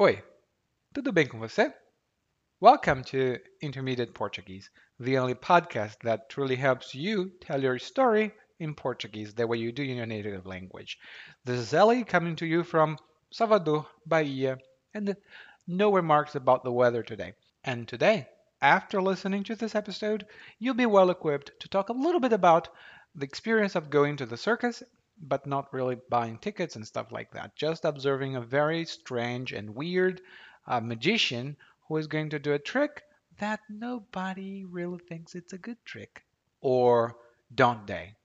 Oi, tudo bem com você? Welcome to Intermediate Portuguese, the only podcast that truly helps you tell your story in Portuguese the way you do in your native language. This is Ellie coming to you from Salvador, Bahia, and no remarks about the weather today. And today, after listening to this episode, you'll be well equipped to talk a little bit about the experience of going to the circus, but not really buying tickets and stuff like that. Just observing a very strange and weird uh, magician who is going to do a trick that nobody really thinks it's a good trick. Or don't they?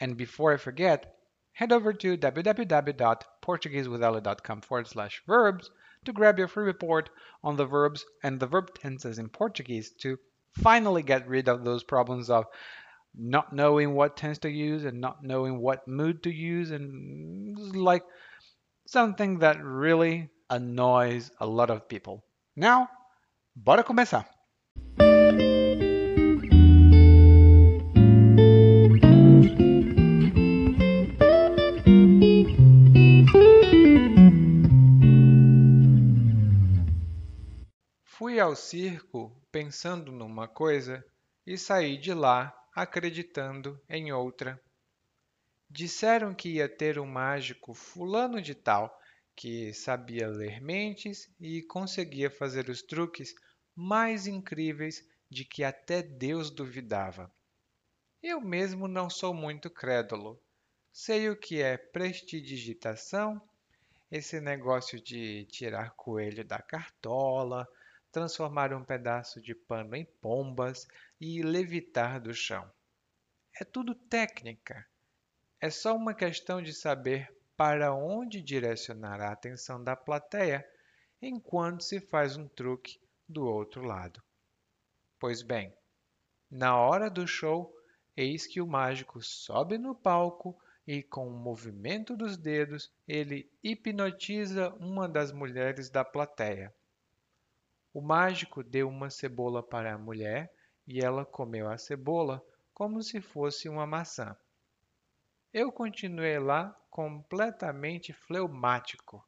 And before I forget, head over to www.portuguesewithella.com forward slash verbs to grab your free report on the verbs and the verb tenses in Portuguese to finally get rid of those problems of not knowing what tense to use and not knowing what mood to use and like something that really annoys a lot of people. Now, bora começar! Fui ao circo pensando numa coisa e saí de lá acreditando em outra. Disseram que ia ter um mágico fulano de tal que sabia ler mentes e conseguia fazer os truques mais incríveis de que até Deus duvidava. Eu mesmo não sou muito crédulo. Sei o que é prestidigitação, esse negócio de tirar coelho da cartola, transformar um pedaço de pano em pombas e levitar do chão. É tudo técnica. É só uma questão de saber para onde direcionar a atenção da plateia enquanto se faz um truque do outro lado. Pois bem, na hora do show, eis que o mágico sobe no palco e, com o movimento dos dedos, ele hipnotiza uma das mulheres da plateia. O mágico deu uma cebola para a mulher e ela comeu a cebola como se fosse uma maçã. Eu continuei lá completamente fleumático.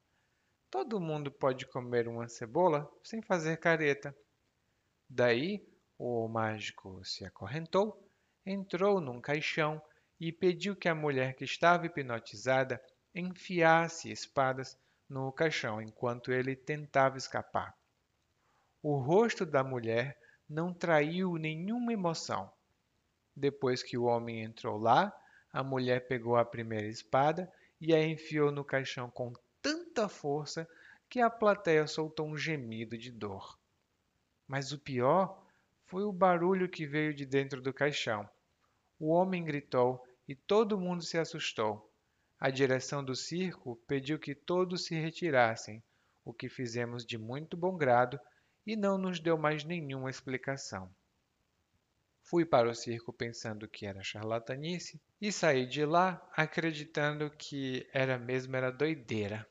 Todo mundo pode comer uma cebola sem fazer careta. Daí o mágico se acorrentou, entrou num caixão e pediu que a mulher que estava hipnotizada enfiasse espadas no caixão enquanto ele tentava escapar. O rosto da mulher não traiu nenhuma emoção. Depois que o homem entrou lá, a mulher pegou a primeira espada e a enfiou no caixão com tanta força que a plateia soltou um gemido de dor. Mas o pior foi o barulho que veio de dentro do caixão. O homem gritou e todo mundo se assustou. A direção do circo pediu que todos se retirassem, o que fizemos de muito bom grado e não nos deu mais nenhuma explicação. Fui para o circo pensando que era charlatanice e saí de lá acreditando que era mesmo era doideira.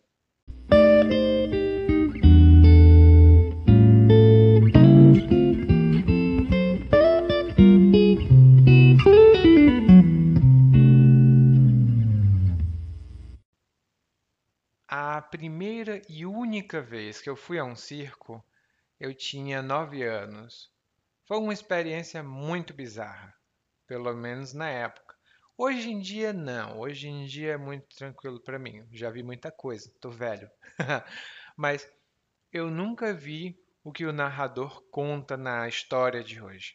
A primeira e única vez que eu fui a um circo eu tinha nove anos. Foi uma experiência muito bizarra, pelo menos na época. Hoje em dia, não. Hoje em dia é muito tranquilo para mim. Já vi muita coisa, tô velho. Mas eu nunca vi o que o narrador conta na história de hoje.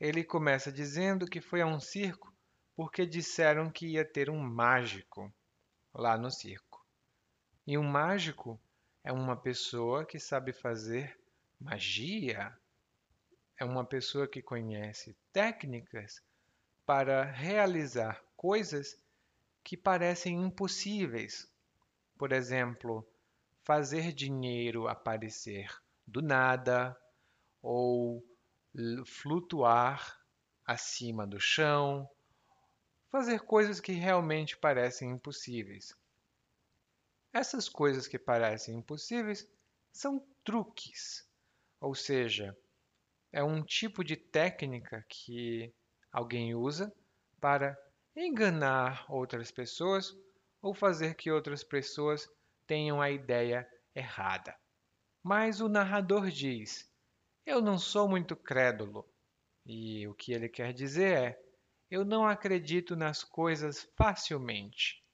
Ele começa dizendo que foi a um circo porque disseram que ia ter um mágico lá no circo. E um mágico é uma pessoa que sabe fazer Magia é uma pessoa que conhece técnicas para realizar coisas que parecem impossíveis. Por exemplo, fazer dinheiro aparecer do nada ou flutuar acima do chão, fazer coisas que realmente parecem impossíveis. Essas coisas que parecem impossíveis são truques ou seja, é um tipo de técnica que alguém usa para enganar outras pessoas ou fazer que outras pessoas tenham a ideia errada. Mas o narrador diz: Eu não sou muito crédulo. E o que ele quer dizer é: Eu não acredito nas coisas facilmente.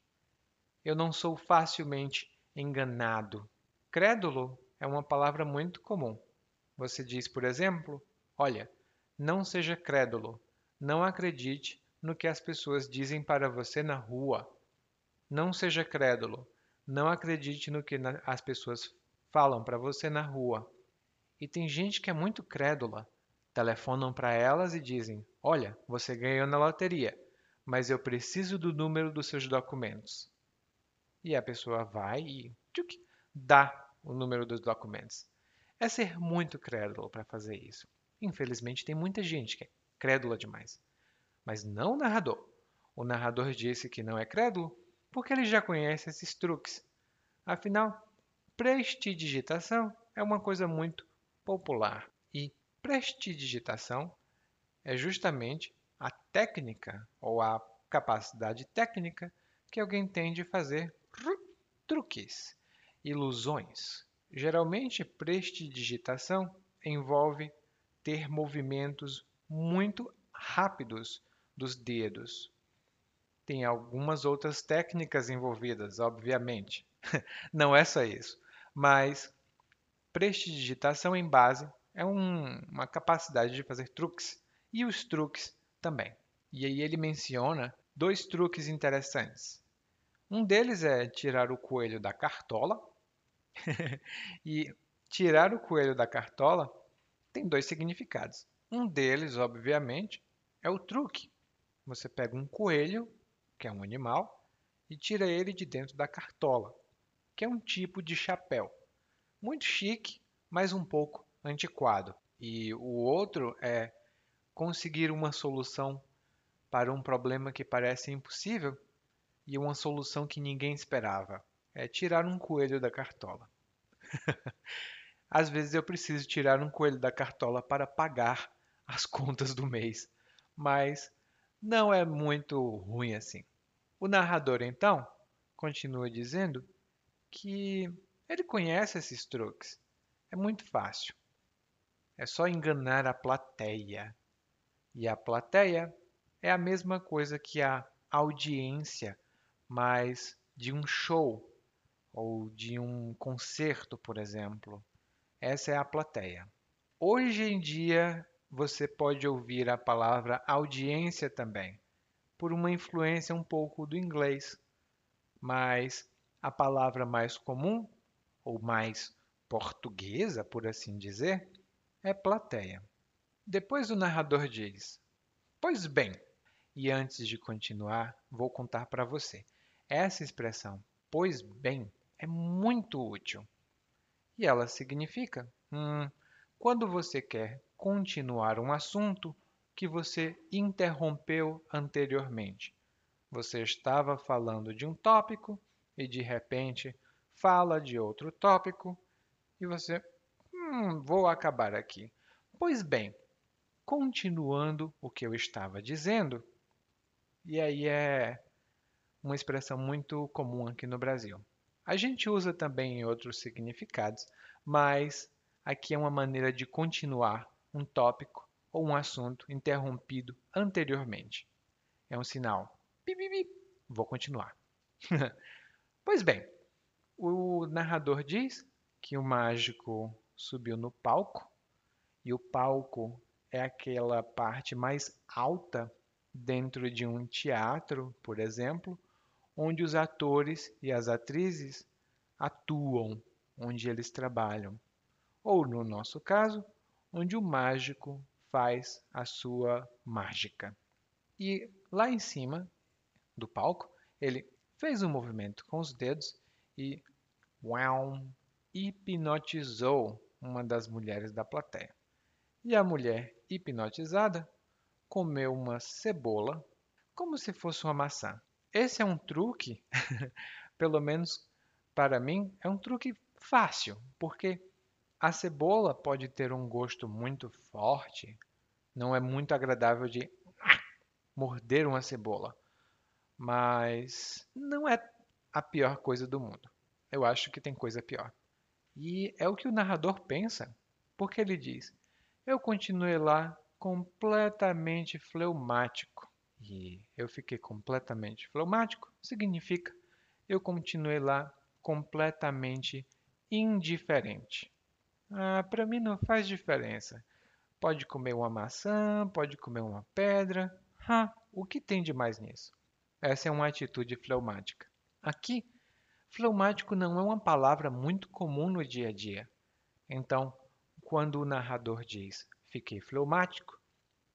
Eu não sou facilmente enganado. Crédulo é uma palavra muito comum. Você diz, por exemplo, olha, não seja crédulo, não acredite no que as pessoas dizem para você na rua. Não seja crédulo, não acredite no que as pessoas falam para você na rua. E tem gente que é muito crédula. Telefonam para elas e dizem: Olha, você ganhou na loteria, mas eu preciso do número dos seus documentos. E a pessoa vai e tchuc, dá o número dos documentos. É ser muito crédulo para fazer isso. Infelizmente, tem muita gente que é crédula demais. Mas não o narrador. O narrador disse que não é crédulo porque ele já conhece esses truques. Afinal, prestidigitação é uma coisa muito popular e prestidigitação é justamente a técnica ou a capacidade técnica que alguém tem de fazer truques, ilusões. Geralmente, prestidigitação envolve ter movimentos muito rápidos dos dedos. Tem algumas outras técnicas envolvidas, obviamente. Não é só isso. Mas prestidigitação em base é um, uma capacidade de fazer truques. E os truques também. E aí ele menciona dois truques interessantes. Um deles é tirar o coelho da cartola. e tirar o coelho da cartola tem dois significados. Um deles, obviamente, é o truque. Você pega um coelho, que é um animal, e tira ele de dentro da cartola, que é um tipo de chapéu. Muito chique, mas um pouco antiquado. E o outro é conseguir uma solução para um problema que parece impossível e uma solução que ninguém esperava. É tirar um coelho da cartola. Às vezes eu preciso tirar um coelho da cartola para pagar as contas do mês, mas não é muito ruim assim. O narrador, então, continua dizendo que ele conhece esses truques. É muito fácil. É só enganar a plateia. E a plateia é a mesma coisa que a audiência mas de um show ou de um concerto, por exemplo. Essa é a plateia. Hoje em dia, você pode ouvir a palavra audiência também, por uma influência um pouco do inglês, mas a palavra mais comum, ou mais portuguesa, por assim dizer, é plateia. Depois o narrador diz: Pois bem, e antes de continuar, vou contar para você. Essa expressão, pois bem, é muito útil. E ela significa hum, quando você quer continuar um assunto que você interrompeu anteriormente. Você estava falando de um tópico e de repente fala de outro tópico e você, hum, vou acabar aqui. Pois bem, continuando o que eu estava dizendo, e aí é uma expressão muito comum aqui no Brasil. A gente usa também em outros significados, mas aqui é uma maneira de continuar um tópico ou um assunto interrompido anteriormente. É um sinal. Vou continuar. pois bem, o narrador diz que o mágico subiu no palco e o palco é aquela parte mais alta dentro de um teatro, por exemplo, onde os atores e as atrizes atuam, onde eles trabalham. Ou, no nosso caso, onde o mágico faz a sua mágica. E lá em cima do palco, ele fez um movimento com os dedos e uau, hipnotizou uma das mulheres da plateia. E a mulher hipnotizada comeu uma cebola como se fosse uma maçã. Esse é um truque, pelo menos para mim, é um truque fácil, porque a cebola pode ter um gosto muito forte, não é muito agradável de morder uma cebola, mas não é a pior coisa do mundo. Eu acho que tem coisa pior. E é o que o narrador pensa, porque ele diz: Eu continuei lá completamente fleumático. E eu fiquei completamente fleumático significa eu continuei lá completamente indiferente. Ah, para mim não faz diferença. Pode comer uma maçã, pode comer uma pedra. Ah, o que tem de mais nisso? Essa é uma atitude fleumática. Aqui, fleumático não é uma palavra muito comum no dia a dia. Então, quando o narrador diz fiquei fleumático,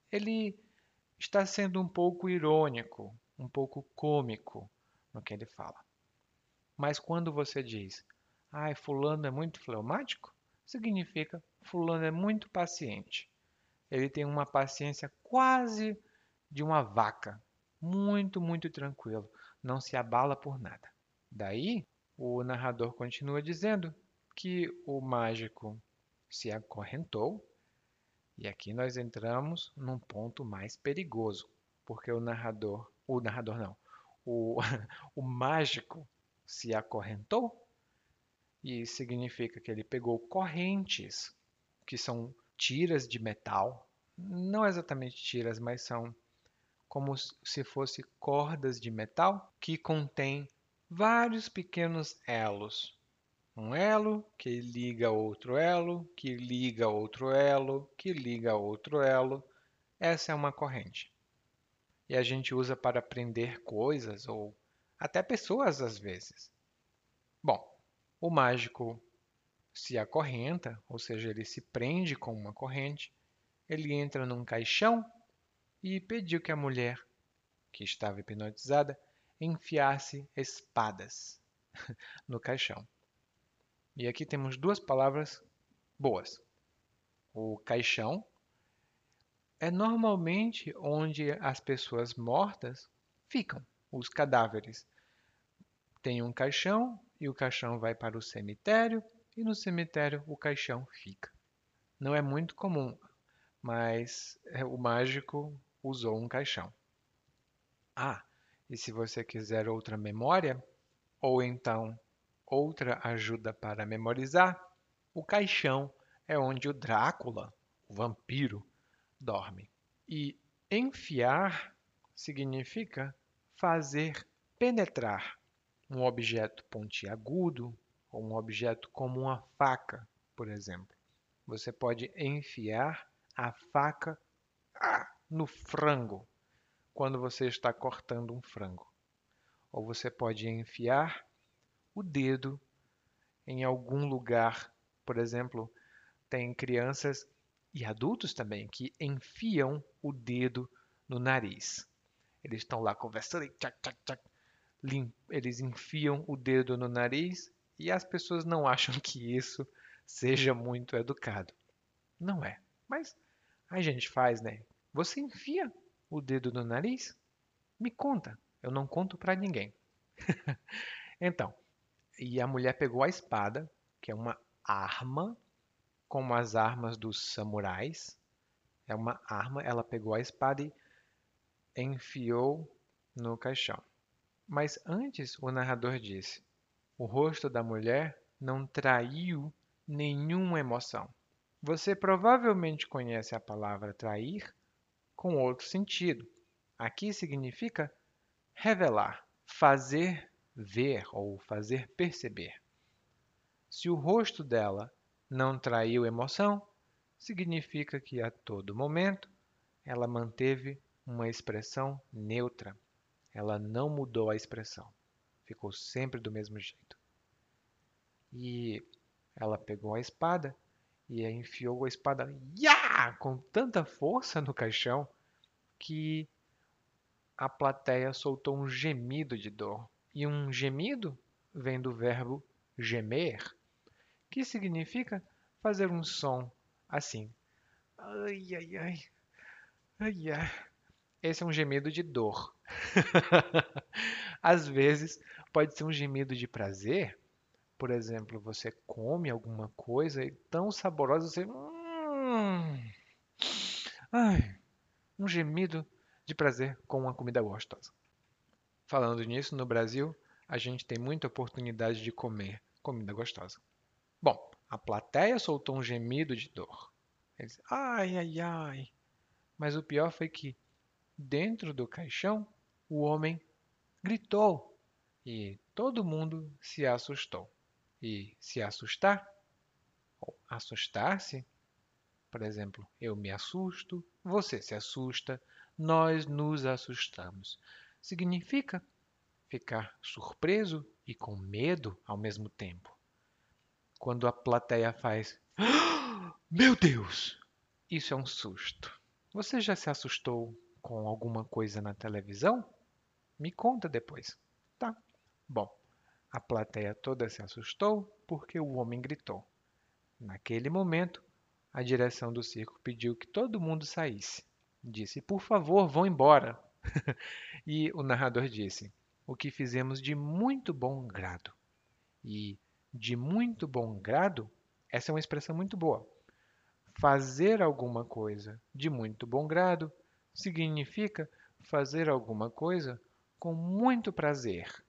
ele está sendo um pouco irônico, um pouco cômico no que ele fala. Mas quando você diz, ai, fulano é muito fleumático, significa fulano é muito paciente. Ele tem uma paciência quase de uma vaca, muito, muito tranquilo, não se abala por nada. Daí, o narrador continua dizendo que o mágico se acorrentou, e aqui nós entramos num ponto mais perigoso, porque o narrador, o narrador não, o, o mágico se acorrentou, e significa que ele pegou correntes, que são tiras de metal, não exatamente tiras, mas são como se fosse cordas de metal que contém vários pequenos elos. Um elo que liga outro elo, que liga outro elo, que liga outro elo. Essa é uma corrente. E a gente usa para prender coisas ou até pessoas às vezes. Bom, o mágico se acorrenta, ou seja, ele se prende com uma corrente, ele entra num caixão e pediu que a mulher, que estava hipnotizada, enfiasse espadas no caixão. E aqui temos duas palavras boas. O caixão é normalmente onde as pessoas mortas ficam, os cadáveres. Tem um caixão e o caixão vai para o cemitério e no cemitério o caixão fica. Não é muito comum, mas é, o mágico usou um caixão. Ah, e se você quiser outra memória, ou então outra ajuda para memorizar, o caixão é onde o Drácula, o vampiro, dorme. E enfiar significa fazer penetrar um objeto pontiagudo ou um objeto como uma faca, por exemplo. Você pode enfiar a faca ah, no frango quando você está cortando um frango. Ou você pode enfiar o dedo em algum lugar. Por exemplo, tem crianças e adultos também que enfiam o dedo no nariz. Eles estão lá conversando e tchac, tchac, tchac, eles enfiam o dedo no nariz e as pessoas não acham que isso seja muito educado. Não é. Mas a gente faz, né? Você enfia o dedo no nariz? Me conta. Eu não conto para ninguém. então, e a mulher pegou a espada, que é uma arma, como as armas dos samurais. É uma arma, ela pegou a espada e enfiou no caixão. Mas antes o narrador disse: o rosto da mulher não traiu nenhuma emoção. Você provavelmente conhece a palavra trair com outro sentido. Aqui significa revelar, fazer ver ou fazer perceber. Se o rosto dela não traiu emoção, significa que a todo momento ela manteve uma expressão neutra. Ela não mudou a expressão. Ficou sempre do mesmo jeito. E ela pegou a espada e enfiou a espada ya! com tanta força no caixão que a plateia soltou um gemido de dor. E um gemido vem do verbo gemer, que significa fazer um som assim. Ai, ai, ai. Ai, ai. Esse é um gemido de dor. Às vezes pode ser um gemido de prazer. Por exemplo, você come alguma coisa e tão saborosa você. Hum, ai, um gemido de prazer com uma comida gostosa. Falando nisso, no Brasil, a gente tem muita oportunidade de comer comida gostosa. Bom, A plateia soltou um gemido de dor. Eles, ai, ai, ai. Mas o pior foi que, dentro do caixão, o homem gritou e todo mundo se assustou. E se assustar, ou assustar-se, por exemplo, eu me assusto, você se assusta, nós nos assustamos. Significa ficar surpreso e com medo ao mesmo tempo. Quando a plateia faz Meu Deus! Isso é um susto. Você já se assustou com alguma coisa na televisão? Me conta depois. Tá. Bom, a plateia toda se assustou porque o homem gritou. Naquele momento, a direção do circo pediu que todo mundo saísse. Disse: Por favor, vão embora. e o narrador disse: O que fizemos de muito bom grado. E de muito bom grado, essa é uma expressão muito boa. Fazer alguma coisa de muito bom grado significa fazer alguma coisa com muito prazer.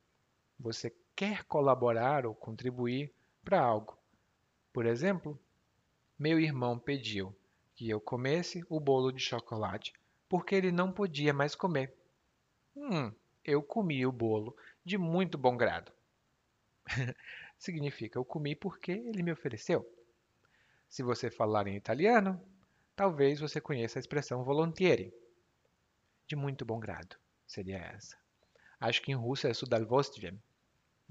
Você quer colaborar ou contribuir para algo. Por exemplo, meu irmão pediu que eu comesse o bolo de chocolate porque ele não podia mais comer. Hum, eu comi o bolo de muito bom grado. Significa eu comi porque ele me ofereceu. Se você falar em italiano, talvez você conheça a expressão volontieri. De muito bom grado, seria essa. Acho que em russo é sudalvostvem.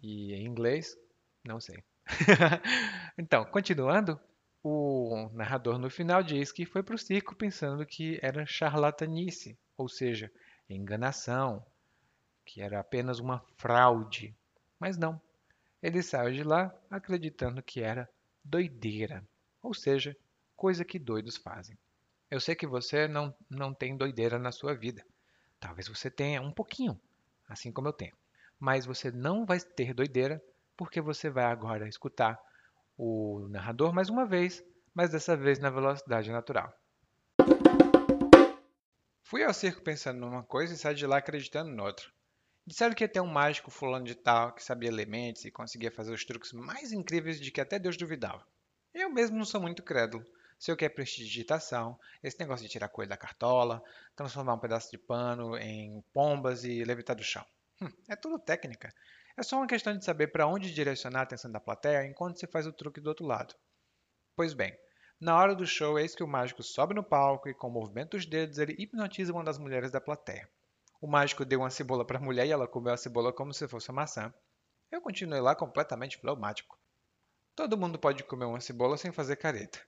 E em inglês, não sei. então, continuando, o narrador no final diz que foi para o circo pensando que era charlatanice, ou seja, enganação, que era apenas uma fraude. Mas não. Ele saiu de lá acreditando que era doideira, ou seja, coisa que doidos fazem. Eu sei que você não, não tem doideira na sua vida. Talvez você tenha um pouquinho, assim como eu tenho. Mas você não vai ter doideira porque você vai agora escutar o narrador mais uma vez, mas dessa vez na velocidade natural. Fui ao circo pensando numa coisa e saí de lá acreditando noutra. Disseram que ia ter um mágico fulano de tal que sabia elementos e conseguia fazer os truques mais incríveis de que até Deus duvidava. Eu mesmo não sou muito crédulo. Se eu quero prestidigitação, esse negócio de tirar coisa da cartola, transformar um pedaço de pano em pombas e levitar do chão. Hum, é tudo técnica. É só uma questão de saber para onde direcionar a atenção da plateia enquanto se faz o truque do outro lado. Pois bem, na hora do show, eis que o mágico sobe no palco e, com o movimento dos dedos, ele hipnotiza uma das mulheres da plateia. O mágico deu uma cebola para a mulher e ela comeu a cebola como se fosse uma maçã. Eu continuei lá completamente fleumático. Todo mundo pode comer uma cebola sem fazer careta.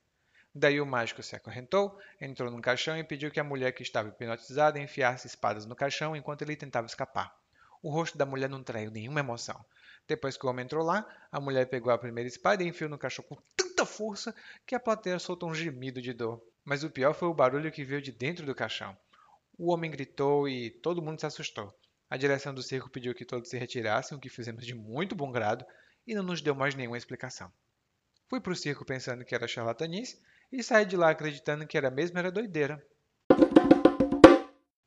Daí o mágico se acorrentou, entrou no caixão e pediu que a mulher que estava hipnotizada enfiasse espadas no caixão enquanto ele tentava escapar. O rosto da mulher não traiu nenhuma emoção. Depois que o homem entrou lá, a mulher pegou a primeira espada e enfiou no cachorro com tanta força que a plateia soltou um gemido de dor. Mas o pior foi o barulho que veio de dentro do caixão. O homem gritou e todo mundo se assustou. A direção do circo pediu que todos se retirassem, o que fizemos de muito bom grado, e não nos deu mais nenhuma explicação. Fui para o circo pensando que era charlatanice e saí de lá acreditando que era mesmo era doideira.